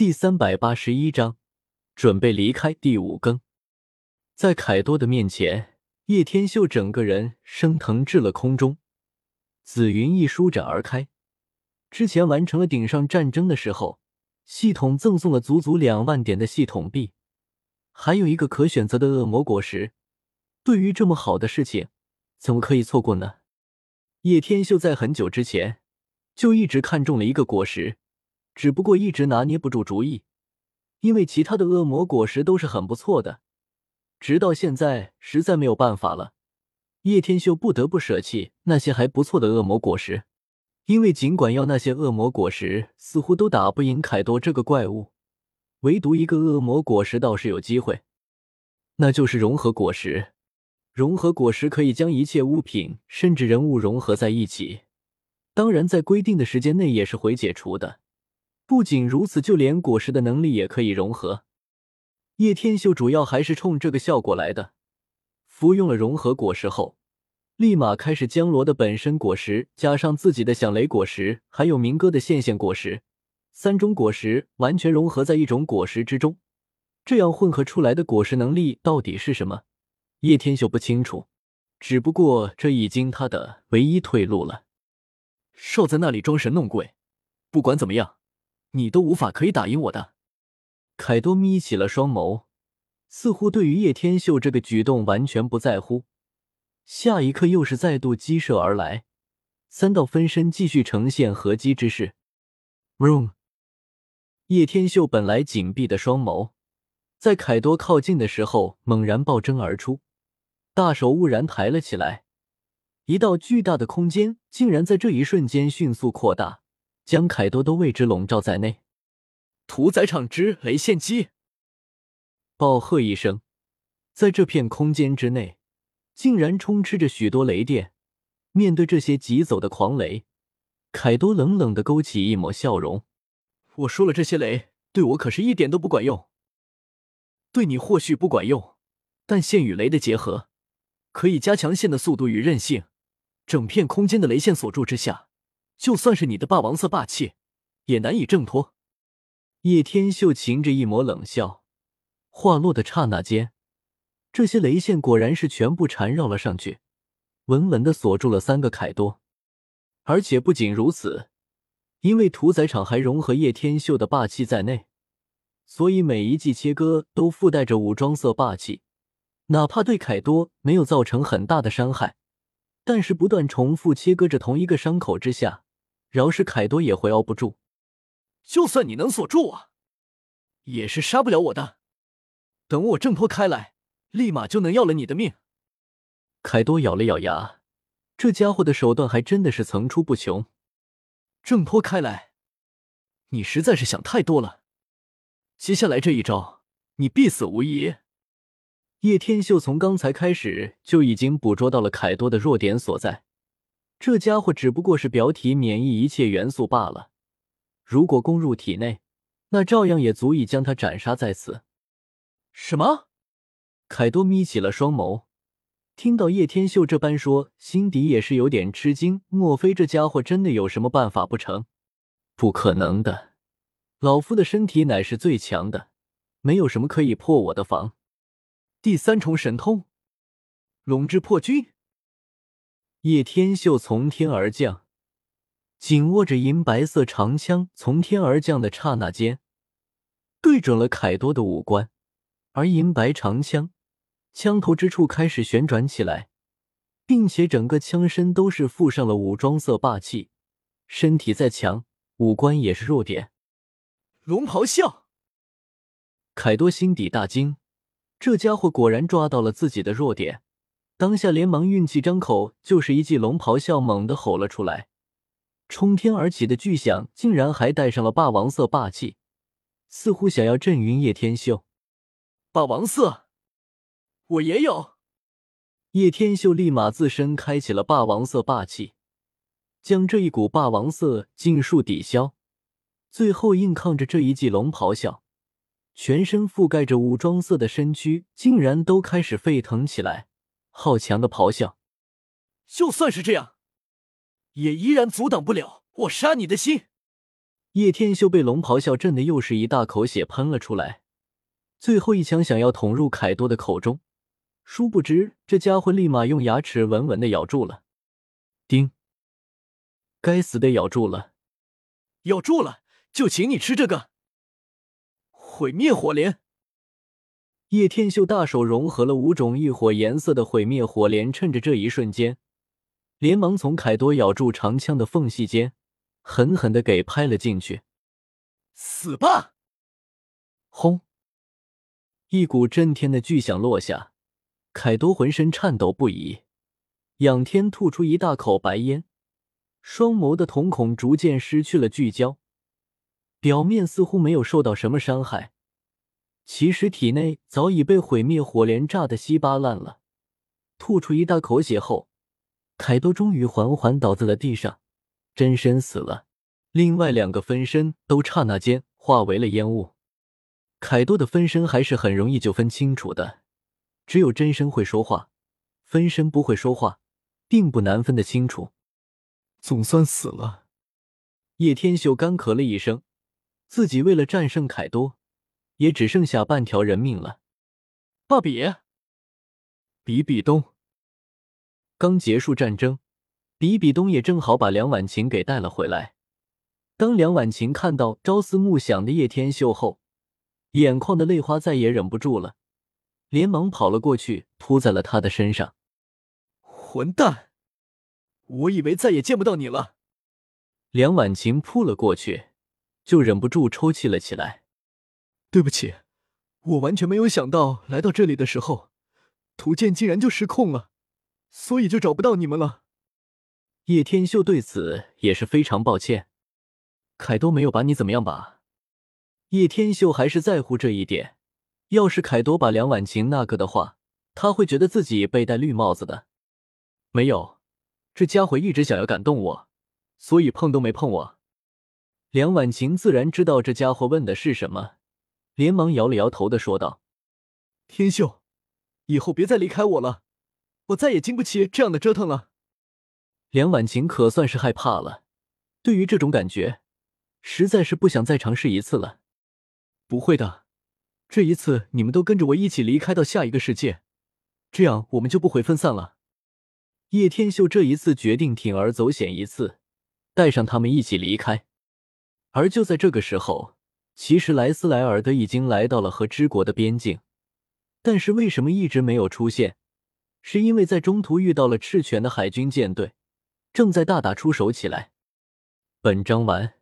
第三百八十一章，准备离开第五更。在凯多的面前，叶天秀整个人升腾至了空中，紫云翼舒展而开。之前完成了顶上战争的时候，系统赠送了足足两万点的系统币，还有一个可选择的恶魔果实。对于这么好的事情，怎么可以错过呢？叶天秀在很久之前就一直看中了一个果实。只不过一直拿捏不住主意，因为其他的恶魔果实都是很不错的，直到现在实在没有办法了，叶天秀不得不舍弃那些还不错的恶魔果实，因为尽管要那些恶魔果实，似乎都打不赢凯多这个怪物，唯独一个恶魔果实倒是有机会，那就是融合果实。融合果实可以将一切物品甚至人物融合在一起，当然在规定的时间内也是会解除的。不仅如此，就连果实的能力也可以融合。叶天秀主要还是冲这个效果来的。服用了融合果实后，立马开始将罗的本身果实加上自己的响雷果实，还有明哥的线线果实，三种果实完全融合在一种果实之中。这样混合出来的果实能力到底是什么？叶天秀不清楚，只不过这已经他的唯一退路了。少在那里装神弄鬼，不管怎么样。你都无法可以打赢我的。凯多眯起了双眸，似乎对于叶天秀这个举动完全不在乎。下一刻，又是再度激射而来，三道分身继续呈现合击之势。Room，叶天秀本来紧闭的双眸，在凯多靠近的时候猛然暴睁而出，大手兀然抬了起来，一道巨大的空间竟然在这一瞬间迅速扩大。将凯多都为之笼罩在内，屠宰场之雷线击！暴喝一声，在这片空间之内，竟然充斥着许多雷电。面对这些疾走的狂雷，凯多冷冷的勾起一抹笑容：“我说了，这些雷对我可是一点都不管用。对你或许不管用，但线与雷的结合，可以加强线的速度与韧性。整片空间的雷线锁住之下。”就算是你的霸王色霸气，也难以挣脱。叶天秀噙着一抹冷笑，话落的刹那间，这些雷线果然是全部缠绕了上去，稳稳的锁住了三个凯多。而且不仅如此，因为屠宰场还融合叶天秀的霸气在内，所以每一记切割都附带着武装色霸气，哪怕对凯多没有造成很大的伤害，但是不断重复切割着同一个伤口之下。饶是凯多也会熬不住，就算你能锁住我，也是杀不了我的。等我挣脱开来，立马就能要了你的命。凯多咬了咬牙，这家伙的手段还真的是层出不穷。挣脱开来，你实在是想太多了。接下来这一招，你必死无疑。叶天秀从刚才开始就已经捕捉到了凯多的弱点所在。这家伙只不过是表体免疫一切元素罢了，如果攻入体内，那照样也足以将他斩杀在此。什么？凯多眯起了双眸，听到叶天秀这般说，心底也是有点吃惊。莫非这家伙真的有什么办法不成？不可能的，老夫的身体乃是最强的，没有什么可以破我的防。第三重神通，龙之破军。叶天秀从天而降，紧握着银白色长枪，从天而降的刹那间，对准了凯多的五官。而银白长枪枪头之处开始旋转起来，并且整个枪身都是附上了武装色霸气。身体再强，五官也是弱点。龙咆哮！凯多心底大惊，这家伙果然抓到了自己的弱点。当下连忙运气张口，就是一记龙咆哮，猛地吼了出来。冲天而起的巨响，竟然还带上了霸王色霸气，似乎想要震晕叶天秀。霸王色，我也有。叶天秀立马自身开启了霸王色霸气，将这一股霸王色尽数抵消。最后硬抗着这一记龙咆哮，全身覆盖着武装色的身躯，竟然都开始沸腾起来。好强的咆哮！就算是这样，也依然阻挡不了我杀你的心。叶天秀被龙咆哮震的又是一大口血喷了出来，最后一枪想要捅入凯多的口中，殊不知这家伙立马用牙齿稳稳的咬住了。叮！该死的，咬住了，咬住了，就请你吃这个毁灭火莲。叶天秀大手融合了五种异火颜色的毁灭火莲，趁着这一瞬间，连忙从凯多咬住长枪的缝隙间。狠狠的给拍了进去，死吧！轰！一股震天的巨响落下，凯多浑身颤抖不已，仰天吐出一大口白烟，双眸的瞳孔逐渐失去了聚焦，表面似乎没有受到什么伤害，其实体内早已被毁灭火莲炸得稀巴烂了。吐出一大口血后，凯多终于缓缓倒在了地上。真身死了，另外两个分身都刹那间化为了烟雾。凯多的分身还是很容易就分清楚的，只有真身会说话，分身不会说话，并不难分得清楚。总算死了。叶天秀干咳了一声，自己为了战胜凯多，也只剩下半条人命了。爸比，比比东，刚结束战争。比比东也正好把梁婉晴给带了回来。当梁婉晴看到朝思暮想的叶天秀后，眼眶的泪花再也忍不住了，连忙跑了过去，扑在了他的身上。混蛋！我以为再也见不到你了。梁婉晴扑了过去，就忍不住抽泣了起来。对不起，我完全没有想到来到这里的时候，图鉴竟然就失控了，所以就找不到你们了。叶天秀对此也是非常抱歉，凯多没有把你怎么样吧？叶天秀还是在乎这一点。要是凯多把梁婉晴那个的话，他会觉得自己被戴绿帽子的。没有，这家伙一直想要感动我，所以碰都没碰我。梁婉晴自然知道这家伙问的是什么，连忙摇了摇头的说道：“天秀，以后别再离开我了，我再也经不起这样的折腾了。”梁婉晴可算是害怕了，对于这种感觉，实在是不想再尝试一次了。不会的，这一次你们都跟着我一起离开到下一个世界，这样我们就不会分散了。叶天秀这一次决定铤而走险一次，带上他们一起离开。而就在这个时候，其实莱斯莱尔德已经来到了和之国的边境，但是为什么一直没有出现？是因为在中途遇到了赤犬的海军舰队。正在大打出手起来。本章完。